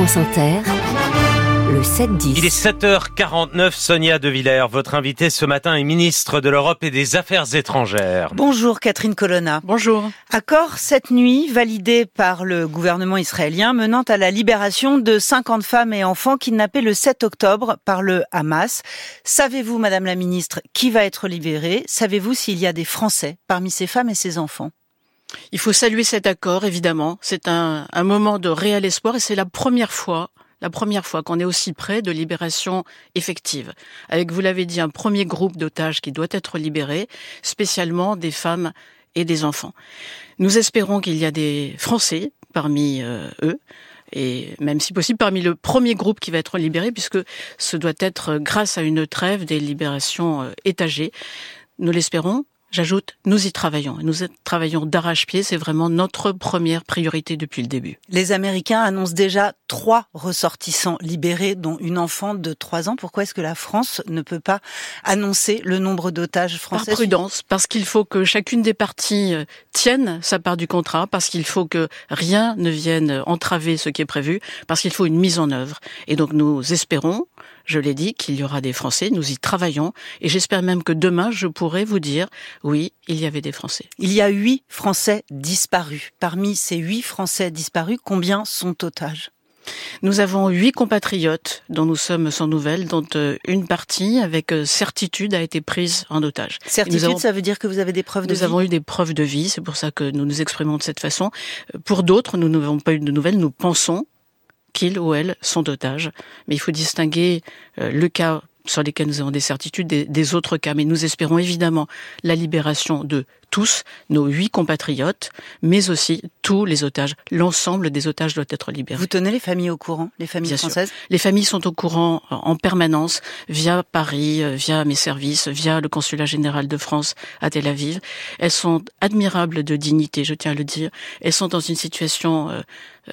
France Inter, le 7-10. Il est 7h49, Sonia De Villers. Votre invitée ce matin est ministre de l'Europe et des Affaires étrangères. Bonjour Catherine Colonna. Bonjour. Accord cette nuit validé par le gouvernement israélien menant à la libération de 50 femmes et enfants kidnappés le 7 octobre par le Hamas. Savez-vous, Madame la ministre, qui va être libéré Savez-vous s'il y a des Français parmi ces femmes et ces enfants? Il faut saluer cet accord, évidemment. C'est un, moment de réel espoir et c'est la première fois la première fois qu'on est aussi près de libération effective. Avec, vous l'avez dit, un premier groupe d'otages qui doit être libéré, spécialement des femmes et des enfants. Nous espérons qu'il y a des Français parmi euh, eux, et même si possible parmi le premier groupe qui va être libéré, puisque ce doit être grâce à une trêve des libérations euh, étagées. Nous l'espérons, J'ajoute, nous y travaillons. Nous y travaillons d'arrache-pied. C'est vraiment notre première priorité depuis le début. Les Américains annoncent déjà trois ressortissants libérés, dont une enfant de trois ans. Pourquoi est-ce que la France ne peut pas annoncer le nombre d'otages français Par prudence, parce qu'il faut que chacune des parties euh, tienne sa part du contrat, parce qu'il faut que rien ne vienne entraver ce qui est prévu, parce qu'il faut une mise en œuvre. Et donc nous espérons, je l'ai dit, qu'il y aura des Français. Nous y travaillons. Et j'espère même que demain, je pourrai vous dire, oui, il y avait des Français. Il y a huit Français disparus. Parmi ces huit Français disparus, combien sont otages? Nous avons huit compatriotes dont nous sommes sans nouvelles, dont euh, une partie, avec euh, certitude, a été prise en otage. Certitude, avons, ça veut dire que vous avez des preuves de vie Nous avons eu des preuves de vie, c'est pour ça que nous nous exprimons de cette façon. Euh, pour d'autres, nous n'avons pas eu de nouvelles, nous pensons qu'ils ou elles sont otages. Mais il faut distinguer le cas sur lesquels nous avons des certitudes des, des, autres cas. Mais nous espérons évidemment la libération de tous, nos huit compatriotes, mais aussi tous les otages. L'ensemble des otages doit être libéré. Vous tenez les familles au courant, les familles Bien françaises sûr. Les familles sont au courant en permanence via Paris, via mes services, via le consulat général de France à Tel Aviv. Elles sont admirables de dignité, je tiens à le dire. Elles sont dans une situation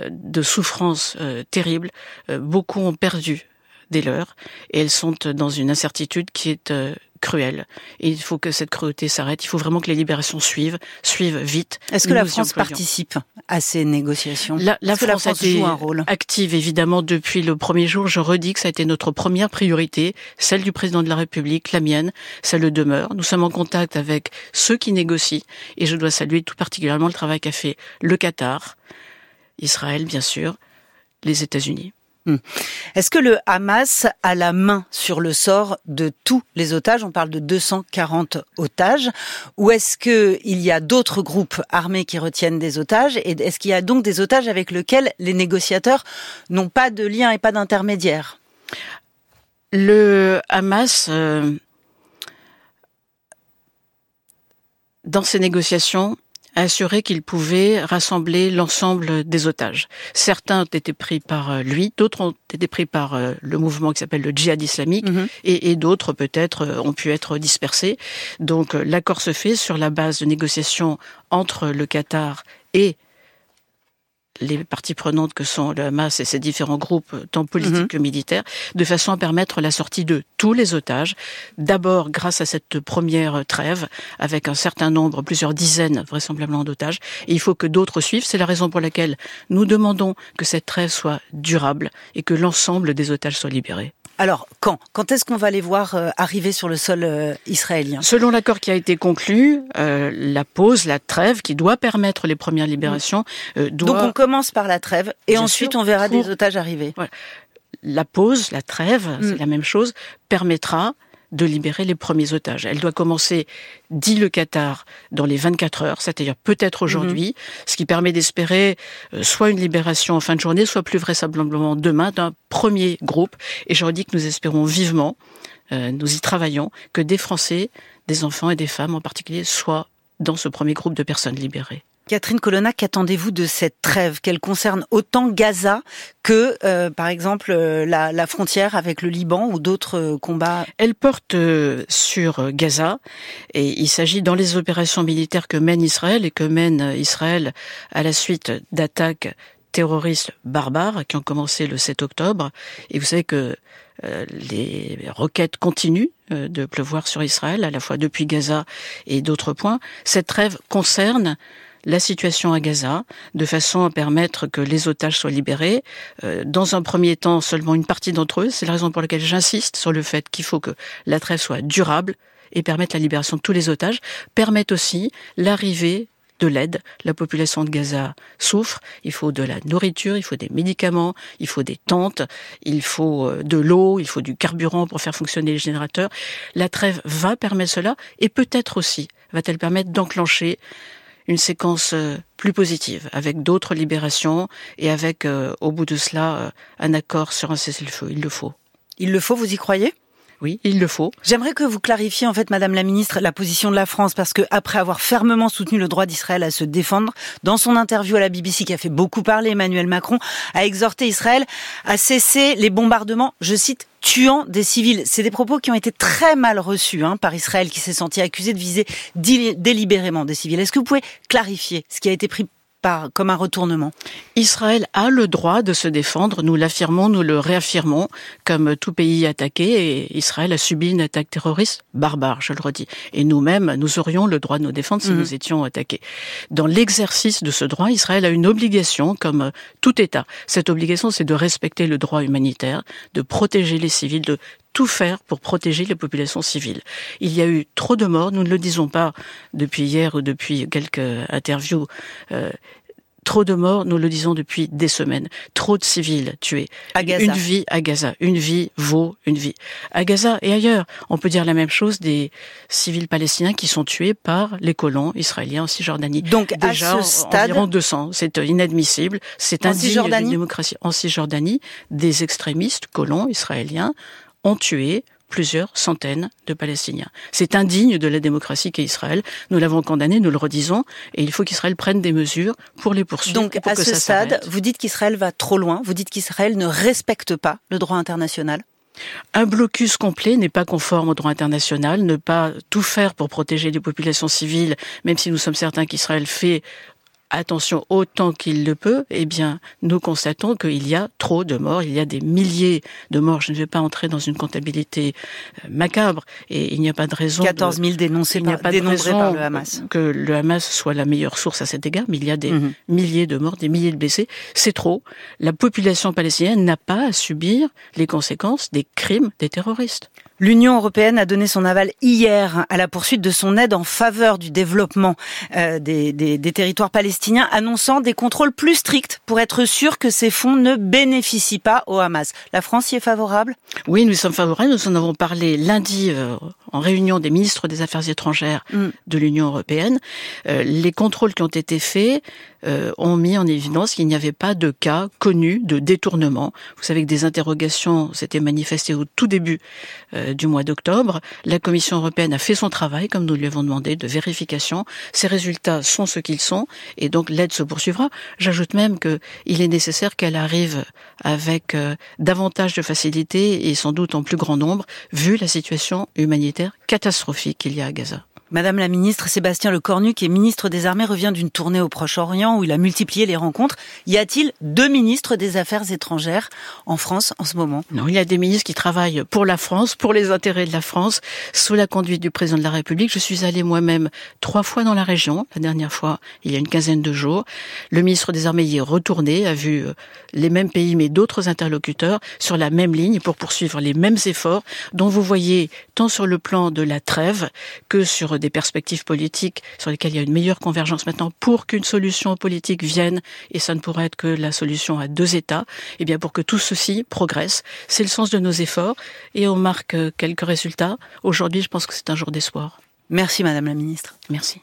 de souffrance terrible. Beaucoup ont perdu des leurs et elles sont dans une incertitude qui est euh, cruelle. Et il faut que cette cruauté s'arrête. Il faut vraiment que les libérations suivent, suivent vite. Est-ce que la France participe à ces négociations? La, la, France, la France, a été joue un rôle? active évidemment depuis le premier jour. Je redis que ça a été notre première priorité, celle du président de la République, la mienne, ça le demeure. Nous sommes en contact avec ceux qui négocient et je dois saluer tout particulièrement le travail qu'a fait le Qatar, Israël bien sûr, les États-Unis. Hmm. Est-ce que le Hamas a la main sur le sort de tous les otages? On parle de 240 otages. Ou est-ce qu'il y a d'autres groupes armés qui retiennent des otages? Et est-ce qu'il y a donc des otages avec lesquels les négociateurs n'ont pas de lien et pas d'intermédiaire? Le Hamas, euh, dans ces négociations, a assuré qu'il pouvait rassembler l'ensemble des otages. Certains ont été pris par euh, lui, d'autres ont été pris par euh, le mouvement qui s'appelle le djihad islamique, et, et d'autres peut-être euh, ont pu être dispersés. Donc l'accord se fait sur la base de négociations entre le Qatar et les parties prenantes que sont le Hamas et ses différents groupes, tant politiques que militaires, de façon à permettre la sortie de tous les otages. D'abord grâce à cette première trêve, avec un certain nombre, plusieurs dizaines vraisemblablement d'otages. Il faut que d'autres suivent. C'est la raison pour laquelle nous demandons que cette trêve soit durable et que l'ensemble des otages soient libérés. Alors, quand Quand est-ce qu'on va les voir euh, arriver sur le sol euh, israélien? Selon l'accord qui a été conclu, euh, la pause, la trêve, qui doit permettre les premières libérations, euh, doit... Donc on commence par la trêve, et Bien ensuite sûr, on verra pour... des otages arriver. Voilà. La pause, la trêve, mm. c'est la même chose, permettra de libérer les premiers otages. Elle doit commencer, dit le Qatar, dans les 24 heures, c'est-à-dire peut-être aujourd'hui, mmh. ce qui permet d'espérer euh, soit une libération en fin de journée, soit plus vraisemblablement demain d'un premier groupe. Et je redis que nous espérons vivement, euh, nous y travaillons, que des Français, des enfants et des femmes en particulier soient dans ce premier groupe de personnes libérées. Catherine Colonna, qu'attendez-vous de cette trêve Qu'elle concerne autant Gaza que, euh, par exemple, euh, la, la, frontière avec le Liban ou d'autres euh, combats? Elle porte euh, sur Gaza et il s'agit dans les opérations militaires que mène Israël et que mène Israël à la suite d'attaques terroristes barbares qui ont commencé le 7 octobre. Et vous savez que euh, les roquettes continuent de pleuvoir sur Israël, à la fois depuis Gaza et d'autres points. Cette trêve concerne la situation à Gaza de façon à permettre que les otages soient libérés. Euh, dans un premier temps, seulement une partie d'entre eux. C'est la raison pour laquelle j'insiste sur le fait qu'il faut que la trêve soit durable et permettre la libération de tous les otages, permettre aussi l'arrivée de l'aide. La population de Gaza souffre. Il faut de la nourriture, il faut des médicaments, il faut des tentes, il faut euh, de l'eau, il faut du carburant pour faire fonctionner les générateurs. La trêve va permettre cela et peut-être aussi va-t-elle permettre d'enclencher une séquence euh, plus positive, avec d'autres libérations et avec, euh, au bout de cela, un accord sur un cessez-le-feu. Il le faut. Il le faut, vous y croyez? Oui, il le faut. J'aimerais que vous clarifiez en fait, Madame la Ministre, la position de la France, parce que après avoir fermement soutenu le droit d'Israël à se défendre, dans son interview à la BBC qui a fait beaucoup parler, Emmanuel Macron a exhorté Israël à cesser les bombardements, je cite, tuant des civils. C'est des propos qui ont été très mal reçus hein, par Israël, qui s'est senti accusé de viser délibérément des civils. Est-ce que vous pouvez clarifier ce qui a été pris comme un retournement. Israël a le droit de se défendre, nous l'affirmons, nous le réaffirmons, comme tout pays attaqué, et Israël a subi une attaque terroriste barbare, je le redis. Et nous-mêmes, nous aurions le droit de nous défendre si mhm. nous étions attaqués. Dans l'exercice de ce droit, Israël a une obligation, comme tout État. Cette obligation, c'est de respecter le droit humanitaire, de protéger les civils, de tout faire pour protéger les populations civiles. Il y a eu trop de morts, nous ne le disons pas depuis hier ou depuis quelques interviews. Euh, trop de morts, nous le disons depuis des semaines. Trop de civils tués. À Gaza. Une vie à Gaza. Une vie vaut une vie. À Gaza et ailleurs. On peut dire la même chose des civils palestiniens qui sont tués par les colons israéliens en Cisjordanie. Donc, Déjà, à ce stade. Environ 200. C'est inadmissible. C'est indigne de démocratie. En Cisjordanie, des extrémistes colons israéliens ont tué plusieurs centaines de Palestiniens. C'est indigne de la démocratie qu'est Israël. Nous l'avons condamné, nous le redisons, et il faut qu'Israël prenne des mesures pour les poursuivre. Donc, à ce stade, vous dites qu'Israël va trop loin, vous dites qu'Israël ne respecte pas le droit international un blocus complet n'est pas conforme au droit international, ne pas tout faire pour protéger les populations civiles, même si nous sommes certains qu'Israël fait attention autant qu'il le peut, eh bien, nous constatons qu'il y a trop de morts, il y a des milliers de morts. Je ne vais pas entrer dans une comptabilité euh, macabre et il n'y a pas de raison. 14 000 dénoncés, il n'y a pas de raison par le Hamas. Que le Hamas soit la meilleure source à cet égard, mais il y a des mhm. milliers de morts, des milliers de blessés. C'est trop. La population palestinienne n'a pas à subir les conséquences des crimes des terroristes. L'Union européenne a donné son aval hier à la poursuite de son aide en faveur du développement euh, des, des, des, territoires palestiniens, annonçant des contrôles plus stricts pour être sûr que ces fonds ne bénéficient pas au Hamas. La France y est favorable? Oui, nous sommes favorables. Nous en avons parlé lundi euh, en réunion des ministres des Affaires étrangères mm. de l'Union européenne. Euh, les contrôles qui ont été faits euh, ont mis en évidence qu'il n'y avait pas de cas connus de détournement. Vous savez que des interrogations s'étaient manifestées au tout début euh, du mois d'octobre. La Commission européenne a fait son travail, comme nous lui avons demandé, de vérification. Ces résultats sont ce qu'ils sont, et donc l'aide se poursuivra. J'ajoute même qu'il est nécessaire qu'elle arrive avec euh, davantage de facilité et sans doute en plus grand nombre, vu la situation humanitaire catastrophique qu'il y a à Gaza. Madame la ministre, Sébastien Lecornu, qui est ministre des Armées, revient d'une tournée au Proche-Orient où il a multiplié les rencontres. Y a-t-il deux ministres des Affaires étrangères en France en ce moment? Non, il y a des ministres qui travaillent pour la France, pour les intérêts de la France, sous la conduite du président de la République. Je suis allée moi-même trois fois dans la région, la dernière fois il y a une quinzaine de jours. Le ministre des Armées y est retourné, a vu euh, les mêmes pays mais d'autres interlocuteurs sur la même ligne pour poursuivre les mêmes efforts dont vous voyez tant sur le plan de la trêve que sur des perspectives politiques sur lesquelles il y a une meilleure convergence maintenant pour qu'une solution politique vienne, et ça ne pourrait être que la solution à deux États, et eh bien pour que tout ceci progresse. C'est le sens de nos efforts et on marque quelques résultats. Aujourd'hui, je pense que c'est un jour d'espoir. Merci Madame la Ministre. Merci.